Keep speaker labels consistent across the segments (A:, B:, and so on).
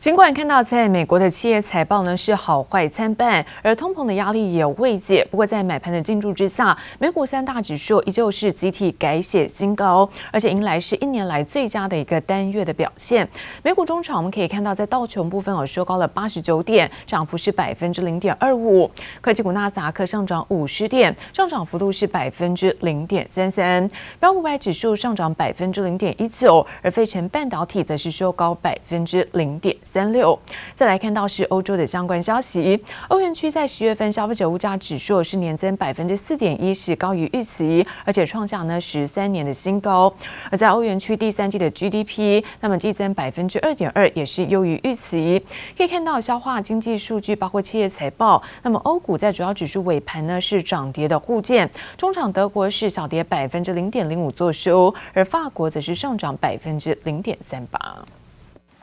A: 尽管看到在美国的企业财报呢是好坏参半，而通膨的压力也未解。不过在买盘的进驻之下，美股三大指数依旧是集体改写新高，而且迎来是一年来最佳的一个单月的表现。美股中场我们可以看到，在道琼部分哦收高了八十九点，涨幅是百分之零点二五。科技股纳斯达克上涨五十点，上涨幅度是百分之零点三三。标普五百指数上涨百分之零点一九，而费城半导体则是收高百分之零点三六，再来看到是欧洲的相关消息。欧元区在十月份消费者物价指数是年增百分之四点一，是高于预期，而且创下呢十三年的新高。而在欧元区第三季的 GDP，那么季增百分之二点二，也是优于预期。可以看到消化经济数据，包括企业财报。那么欧股在主要指数尾盘呢是涨跌的互见，中场德国是小跌百分之零点零五作收，而法国则是上涨百分之零点三八。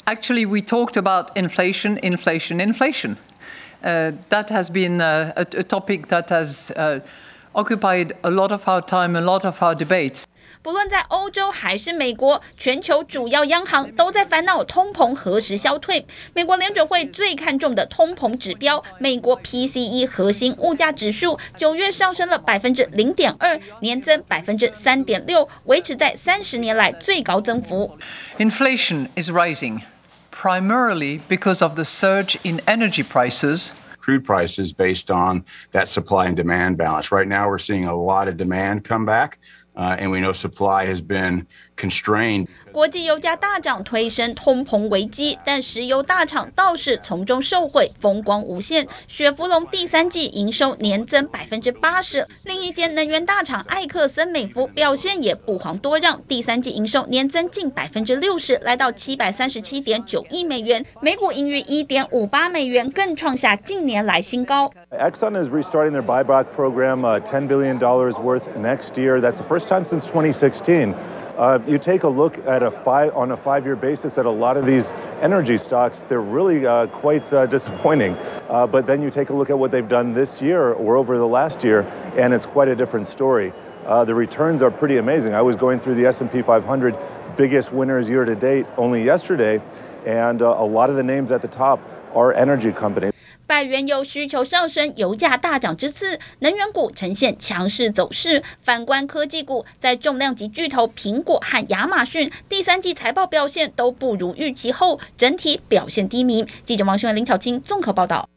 B: Actually, we talked about inflation, inflation, inflation. Uh, that has been uh, a, a topic that has uh, occupied a lot of our time, a lot of our debates.
C: 不论在欧洲还是美国，全球主要央行都在烦恼通膨何时消退。美国联准会最看重的通膨指标——美国 PCE 核心物价指数，九月上升了百分之零点二，年增百分之三点六，维持在三十年来最高增幅。
B: Inflation is rising. primarily because of the surge in energy prices.
D: Crude prices based on that supply and demand balance. Right now, we're seeing a lot of demand come back, and we know supply has been constrained.
C: 国际油价大涨，推升通膨危机，但石油大厂倒是从中受惠，风光无限。雪佛龙第三季营收年增百分之八十，另一间能源大厂艾克森美孚表现也不遑多让，第三季营收年增近百分之六十，来到七百三十七点九亿美元，每股盈余一点五八美元，更创下近年来新高。
E: Exxon is restarting their buyback program, uh, ten billion dollars worth next year. That's the first time since 2016. Uh, you take a look at a five on a five-year basis at a lot of these energy stocks, they're really uh, quite uh, disappointing. Uh, but then you take a look at what they've done this year or over the last year, and it's quite a different story. Uh, the returns are pretty amazing. I was going through the S&P 500 biggest winners year to date only yesterday, and uh, a lot of the names at the top are energy companies.
C: 拜原油需求上升，油价大涨之次，能源股呈现强势走势。反观科技股，在重量级巨头苹果和亚马逊第三季财报表现都不如预期后，整体表现低迷。记者王新文、林巧清综合报道。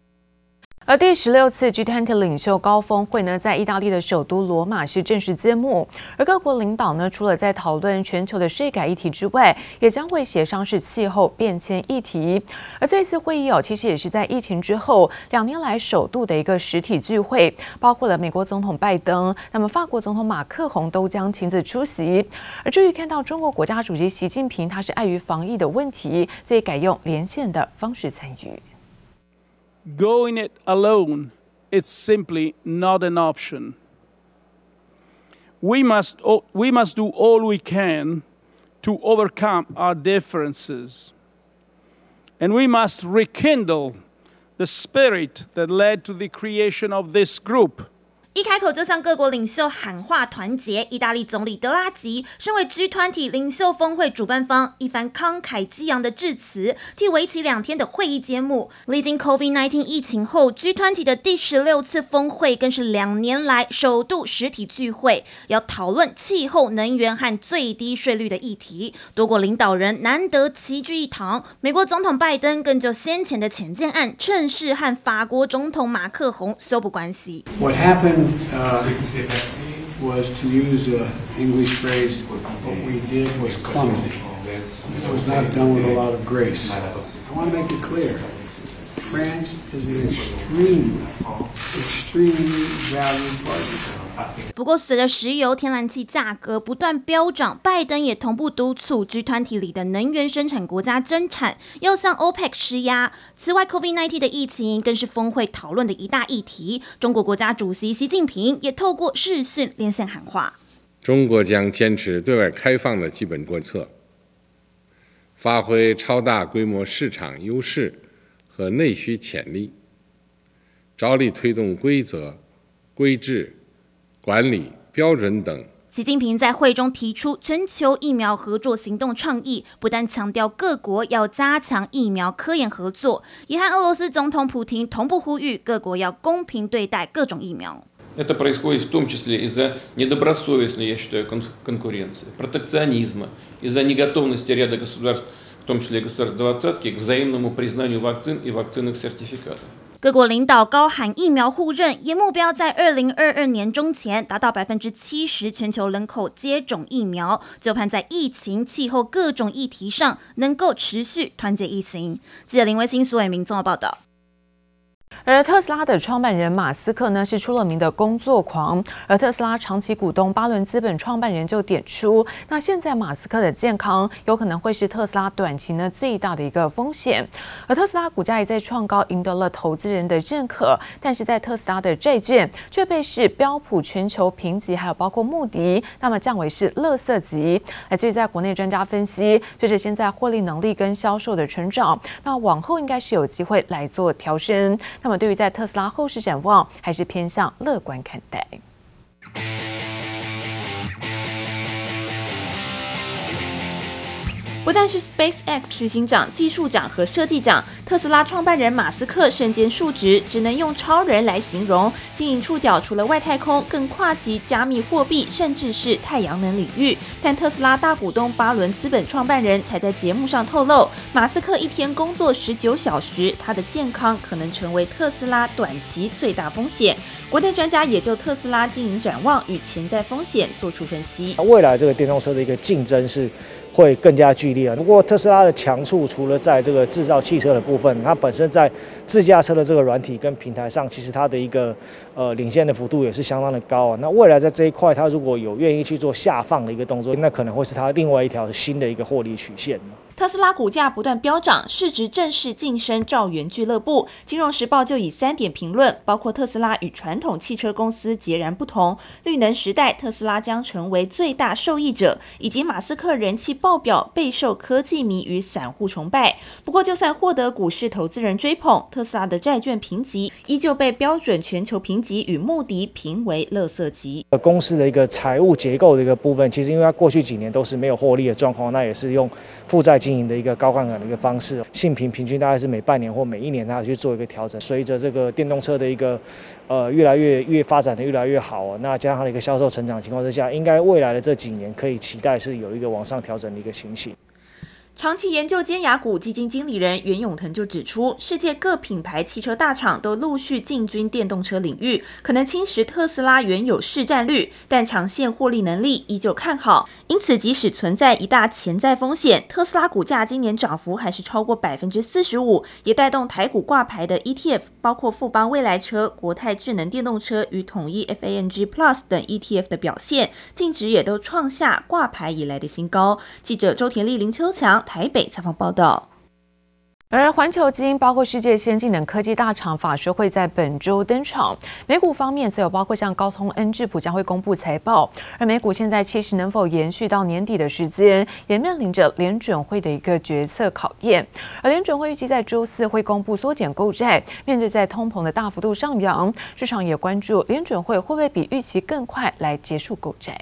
A: 而第十六次 G20 领袖高峰会呢，在意大利的首都罗马是正式揭幕。而各国领导呢，除了在讨论全球的税改议题之外，也将会协商是气候变迁议题。而这次会议哦，其实也是在疫情之后两年来首度的一个实体聚会，包括了美国总统拜登，那么法国总统马克宏都将亲自出席。而至于看到中国国家主席习近平，他是碍于防疫的问题，所以改用连线的方式参与。
F: Going it alone, it's simply not an option. We must, we must do all we can to overcome our differences. And we must rekindle the spirit that led to the creation of this group.
C: 一开口就向各国领袖喊话团结，意大利总理德拉吉身为 G20 领袖峰会主办方，一番慷慨激昂的致辞，替为期两天的会议揭幕。历经 COVID-19 疫情后，G20 的第十六次峰会更是两年来首度实体聚会，要讨论气候、能源和最低税率的议题。多国领导人难得齐聚一堂，美国总统拜登更就先前的潜舰案，趁势和法国总统马克宏修补关系。
G: What happened? Uh, was to use an English phrase, what we did was clumsy. It was not done with a lot of grace. I want to make it clear. France is an extremely, extremely valued partner.
C: 不过，随着石油、天然气价格不断飙涨，拜登也同步督促 G 团体里的能源生产国家增产，要向 OPEC 施压。此外，COVID-19 的疫情更是峰会讨论的一大议题。中国国家主席习近平也透过视讯连线喊话：
H: 中国将坚持对外开放的基本国策，发挥超大规模市场优势和内需潜力，着力推动规则、规制。管理标准等
C: 习近平在会中提出全球疫苗合作行动倡议，不但强调各国要加强疫苗科研合作，也和俄罗斯总统普亭同步呼吁各国要公平对待各种疫苗。
I: Это происходит в том числе из-за недобросовестной, я считаю, конкуренции, протекционизма, из-за неготовности ряда государств, в том числе государств двадцатки, к взаимному признанию вакцин и вакцинных сертификатов.
C: 各国领导高喊疫苗互认，也目标在二零二二年中前达到百分之七十全球人口接种疫苗，就盼在疫情、气候各种议题上能够持续团结疫情。记者林维新、苏伟明综合报道。
A: 而特斯拉的创办人马斯克呢，是出了名的工作狂，而特斯拉长期股东巴伦资本创办人就点出，那现在马斯克的健康有可能会是特斯拉短期呢最大的一个风险。而特斯拉股价也在创高，赢得了投资人的认可，但是在特斯拉的债券却被是标普全球评级，还有包括穆迪，那么降为是垃圾级。来自于在国内专家分析，随着现在获利能力跟销售的成长，那往后应该是有机会来做调升。那么对于在特斯拉后市展望，还是偏向乐观看待。
J: 不但是 SpaceX 执行长、技术长和设计长，特斯拉创办人马斯克身兼数职，只能用超人来形容。经营触角除了外太空，更跨及加密货币，甚至是太阳能领域。但特斯拉大股东巴伦资本创办人才在节目上透露，马斯克一天工作十九小时，他的健康可能成为特斯拉短期最大风险。国内专家也就特斯拉经营展望与潜在风险做出分析。
K: 未来这个电动车的一个竞争是。会更加剧烈啊。不过特斯拉的强处，除了在这个制造汽车的部分，它本身在自驾车的这个软体跟平台上，其实它的一个呃领先的幅度也是相当的高啊。那未来在这一块，它如果有愿意去做下放的一个动作，那可能会是它另外一条新的一个获利曲线。
J: 特斯拉股价不断飙涨，市值正式晋升兆元俱乐部。金融时报就以三点评论，包括特斯拉与传统汽车公司截然不同，绿能时代特斯拉将成为最大受益者，以及马斯克人气爆表，备受科技迷与散户崇拜。不过，就算获得股市投资人追捧，特斯拉的债券评级依旧被标准全球评级与穆迪评为垃圾级。
K: 公司的一个财务结构的一个部分，其实因为它过去几年都是没有获利的状况，那也是用负债。经营的一个高杠杆的一个方式，性平平均大概是每半年或每一年，它要去做一个调整。随着这个电动车的一个呃越来越越发展的越来越好，那加上它的一个销售成长情况之下，应该未来的这几年可以期待是有一个往上调整的一个情形。
J: 长期研究尖牙股基金经理人袁永腾就指出，世界各品牌汽车大厂都陆续进军电动车领域，可能侵蚀特斯拉原有市占率，但长线获利能力依旧看好。因此，即使存在一大潜在风险，特斯拉股价今年涨幅还是超过百分之四十五，也带动台股挂牌的 ETF，包括富邦未来车、国泰智能电动车与统一 FANG Plus 等 ETF 的表现，净值也都创下挂牌以来的新高。记者周田丽、林秋强。台北采访报道。
A: 而环球金包括世界先进等科技大厂法说会在本周登场。美股方面则有包括像高通、恩智浦将会公布财报。而美股现在其实能否延续到年底的时间，也面临着联准会的一个决策考验。而联准会预计在周四会公布缩减购债。面对在通膨的大幅度上扬，市场也关注联准会会不会比预期更快来结束购债。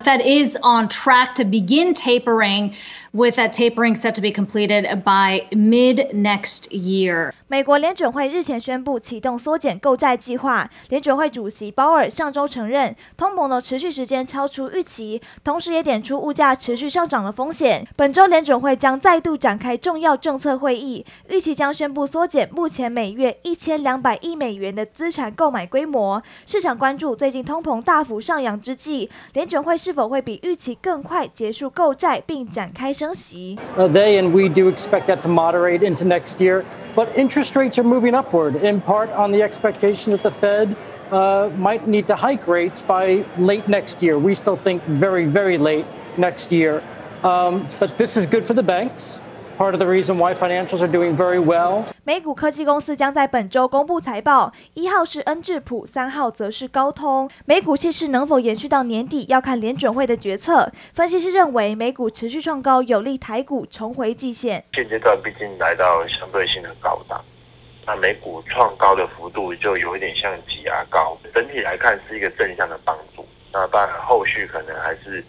L: Fed is on track to begin tapering, with that tapering set to be completed by mid next year.
C: 美国联准会日前宣布启动缩减购债计划。联准会主席鲍尔上周承认，通膨的持续时间超出预期，同时也点出物价持续上涨的风险。本周联准会将再度展开重要政策会议，预期将宣布缩减目前每月一千两百亿美元的资产购买规模。市场关注最近通膨大幅上扬之际，联准会是否会比预期更快结束购债并展开升升息
M: ？They and we do expect that to moderate into next year, but interest rates are moving upward in part on the expectation that the Fed uh, might need to hike rates by late next year. We still think very, very late next year. Um, but this is good for the banks. Part of the reason why financials are doing very well.
C: 美股科技公司将在本周公布财报，一号是恩智浦，三号则是高通。美股气势能否延续到年底，要看联准会的决策。分析师认为，美股持续创高，有利台股重回季线。
N: 现阶段毕竟来到相对性的高档，那美股创高的幅度就有一点像挤牙膏。整体来看是一个正向的帮助。那当然后续可能还是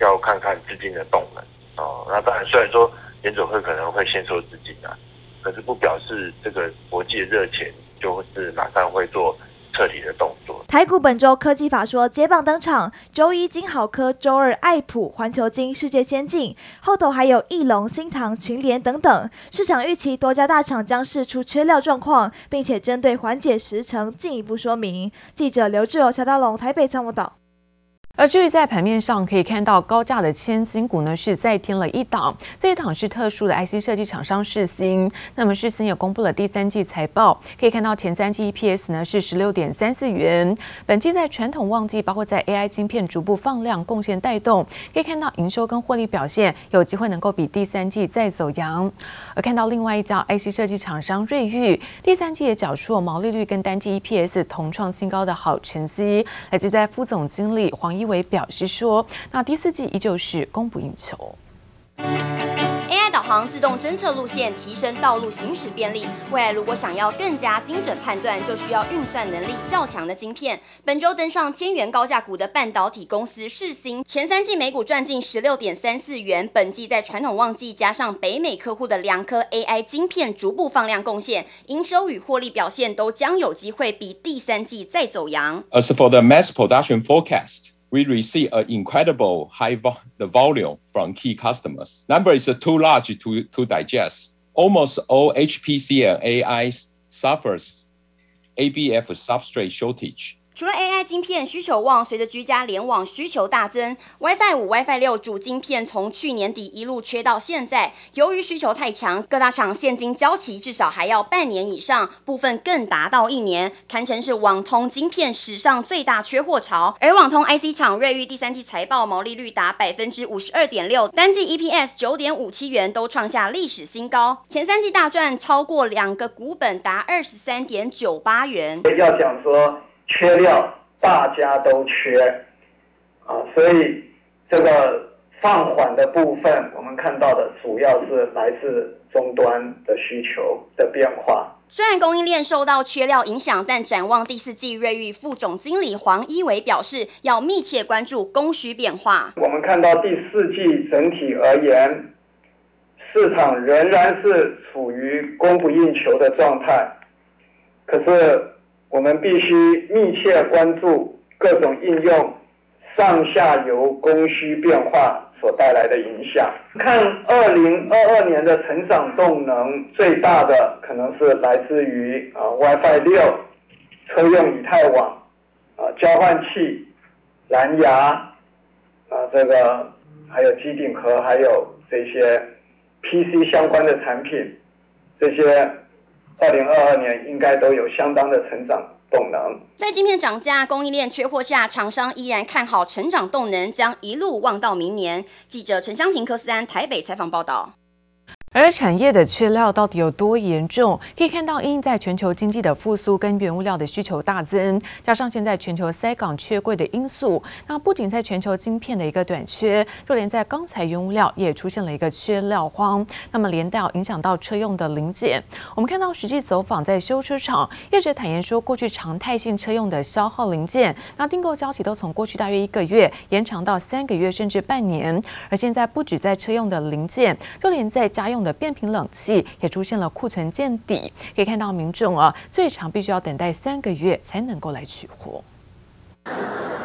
N: 要看看资金的动能哦。那当然，虽然说联准会可能会先收资金啊，可是不表示这个国际热钱就是马上会做。彻底的动作。
C: 台股本周科技法说接棒登场，周一金好科，周二爱普、环球金、世界先进，后头还有翼龙、新唐、群联等等。市场预期多家大厂将释出缺料状况，并且针对缓解时程进一步说明。记者刘志友、乔大龙台北参谋导。
A: 而至于在盘面上可以看到高价的千金股呢，是再添了一档。这一档是特殊的 IC 设计厂商世芯。那么世芯也公布了第三季财报，可以看到前三季 EPS 呢是十六点三四元。本季在传统旺季，包括在 AI 晶片逐步放量贡献带动，可以看到营收跟获利表现有机会能够比第三季再走扬。而看到另外一家 IC 设计厂商瑞昱，第三季也缴出了毛利率跟单季 EPS 同创新高的好成绩。来自在副总经理黄一维表示说，那第四季依旧是供不应求。
O: AI 导航自动侦测路线，提升道路行驶便利。未来如果想要更加精准判断，就需要运算能力较强的晶片。本周登上千元高价股的半导体公司世芯，前三季每股赚近十六点三四元。本季在传统旺季加上北美客户的两颗 AI 晶片逐步放量贡献，营收与获利表现都将有机会比第三季再走扬。
P: As for the mass production forecast. We receive an incredible high vo the volume from key customers. Number is too large to, to digest. Almost all HPC and AI suffers ABF substrate shortage.
O: 除了 AI 晶片需求旺，随着居家联网需求大增，WiFi 五、WiFi 六主晶片从去年底一路缺到现在。由于需求太强，各大厂现金交期至少还要半年以上，部分更达到一年，堪称是网通晶片史上最大缺货潮。而网通 IC 厂瑞昱第三季财报毛利率达百分之五十二点六，单季 EPS 九点五七元都创下历史新高，前三季大赚超过两个股本，达二十三点九八元。
Q: 要讲说。缺料，大家都缺，啊，所以这个放缓的部分，我们看到的主要是来自终端的需求的变化。
O: 虽然供应链受到缺料影响，但展望第四季，瑞昱副总经理黄一维表示，要密切关注供需变化。
Q: 我们看到第四季整体而言，市场仍然是处于供不应求的状态，可是。我们必须密切关注各种应用上下游供需变化所带来的影响。看二零二二年的成长动能最大的可能是来自于啊 WiFi 六、车用以太网、啊交换器、蓝牙啊这个还有机顶盒，还有这些 PC 相关的产品，这些。二零二二年应该都有相当的成长动能。
O: 在晶片涨价、供应链缺货下，厂商依然看好成长动能，将一路旺到明年。记者陈湘婷、柯思安台北采访报道。
A: 而产业的缺料到底有多严重？可以看到，因在全球经济的复苏跟原物料的需求大增，加上现在全球塞港缺柜的因素，那不仅在全球晶片的一个短缺，就连在钢材原物料也出现了一个缺料荒。那么连带影响到车用的零件。我们看到实际走访在修车厂，业者坦言说，过去常态性车用的消耗零件，那订购交期都从过去大约一个月延长到三个月甚至半年。而现在不止在车用的零件，就连在家用的变频冷气也出现了库存见底，可以看到民众啊，最长必须要等待三个月才能够来取货。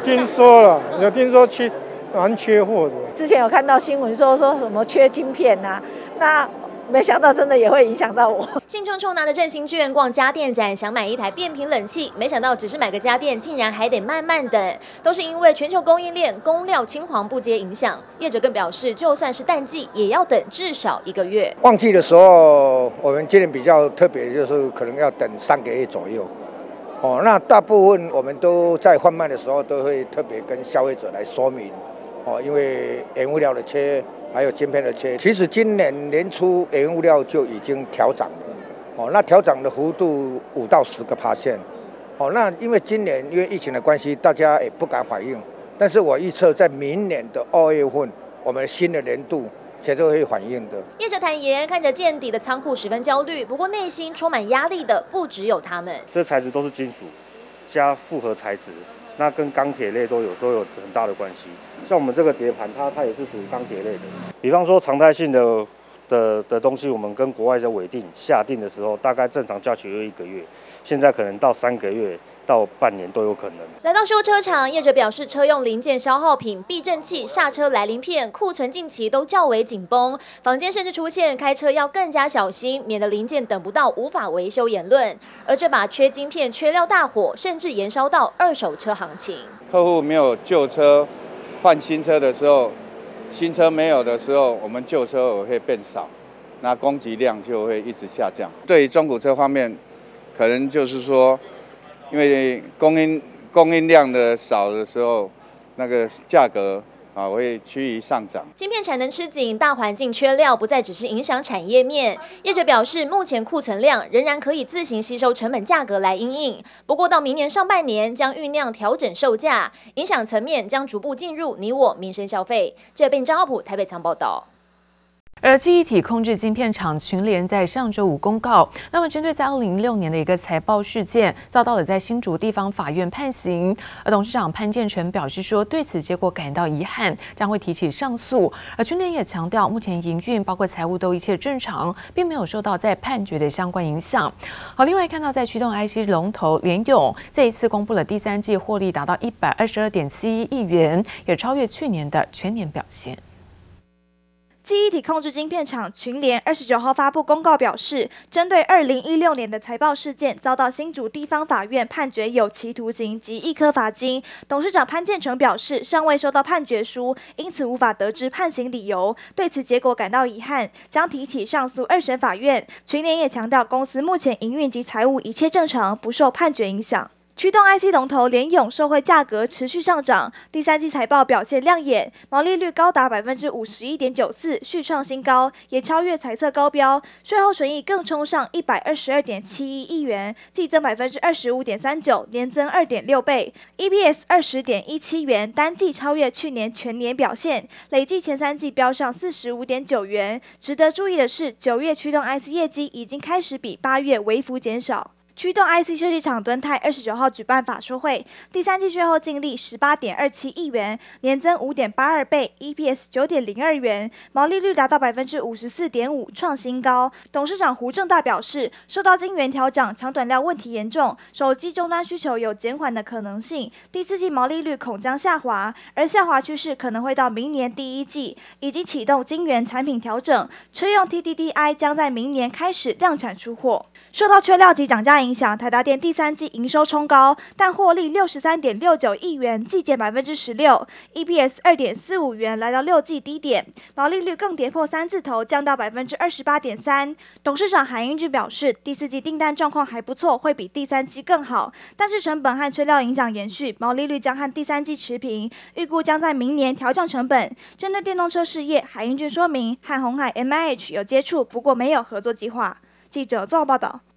R: 听说了，有听说缺蛮缺货的。
S: 之前有看到新闻说说什么缺晶片呐、啊，那。没想到真的也会影响到我。
T: 兴冲冲拿着振兴券逛家电展，想买一台变频冷气，没想到只是买个家电，竟然还得慢慢等，都是因为全球供应链供料青黄不接影响。业者更表示，就算是淡季，也要等至少一个月。
U: 旺季的时候，我们今年比较特别，就是可能要等三个月左右。哦，那大部分我们都在贩卖的时候，都会特别跟消费者来说明。哦，因为原物料的缺。还有晶片的缺，其实今年年初原物料就已经调涨了，哦，那调涨的幅度五到十个 percent，哦，那因为今年因为疫情的关系，大家也不敢反应，但是我预测在明年的二月份，我们新的年度绝对会反应的。
T: 业者坦言，看着见底的仓库十分焦虑，不过内心充满压力的不只有他们。
V: 这材质都是金属加复合材质，
W: 那跟钢铁类都有都有很大的关系。像我们这个碟盘，它它也是属于钢铁类的。比方说常态性的的的东西，我们跟国外的委定下定的时候，大概正常价期约一个月，现在可能到三个月。到半年都有可能。
T: 来到修车厂，业者表示，车用零件消耗品、避震器、刹车来临片库存近期都较为紧绷，房间甚至出现开车要更加小心，免得零件等不到无法维修言论。而这把缺晶片、缺料大火，甚至延烧到二手车行情。
V: 客户没有旧车换新车的时候，新车没有的时候，我们旧车会变少，那供给量就会一直下降。对于中古车方面，可能就是说。因为供应供应量的少的时候，那个价格啊会趋于上涨。
T: 晶片产能吃紧，大环境缺料不再只是影响产业面。业者表示，目前库存量仍然可以自行吸收成本价格来应应。不过到明年上半年将酝酿调整售价，影响层面将逐步进入你我民生消费。这边张浩普台北仓报道。
A: 而记忆体控制晶片厂群联在上周五公告，那么针对在二零一六年的一个财报事件，遭到了在新竹地方法院判刑。而董事长潘建成表示说，对此结果感到遗憾，将会提起上诉。而群联也强调，目前营运包括财务都一切正常，并没有受到在判决的相关影响。好，另外看到在驱动 IC 龙头联咏这一次公布了第三季获利达到一百二十二点七一亿元，也超越去年的全年表现。
X: 记忆体控制晶片厂群联二十九号发布公告表示，针对二零一六年的财报事件，遭到新竹地方法院判决有期徒刑及易科罚金。董事长潘建成表示，尚未收到判决书，因此无法得知判刑理由，对此结果感到遗憾，将提起上诉二审法院。群联也强调，公司目前营运及财务一切正常，不受判决影响。驱动 IC 龙头联咏受惠价格持续上涨，第三季财报表现亮眼，毛利率高达百分之五十一点九四，续创新高，也超越财测高标。税后损益更冲上一百二十二点七一亿元，季增百分之二十五点三九，年增二点六倍，EPS 二十点一七元，单季超越去年全年表现，累计前三季飙上四十五点九元。值得注意的是，九月驱动 IC 业绩已经开始比八月微幅减少。驱动 IC 设计厂敦泰二十九号举办法说会，第三季税后净利十八点二七亿元，年增五点八二倍，EPS 九点零二元，毛利率达到百分之五十四点五，创新高。董事长胡正大表示，受到晶圆调涨、抢短料问题严重，手机终端需求有减缓的可能性，第四季毛利率恐将下滑，而下滑趋势可能会到明年第一季，以及启动晶圆产品调整，车用 TDDI 将在明年开始量产出货。受到缺料及涨价影影响，台达电第三季营收冲高，但获利六十三点六九亿元，季减百分之十六，EPS 二点四五元，来到六季低点，毛利率更跌破三字头，降到百分之二十八点三。董事长韩英俊表示，第四季订单状况还不错，会比第三季更好，但是成本和缺料影响延续，毛利率将和第三季持平，预估将在明年调降成本。针对电动车事业，韩英俊说明，和鸿海 MIH 有接触，不过没有合作计划。记者赵报道。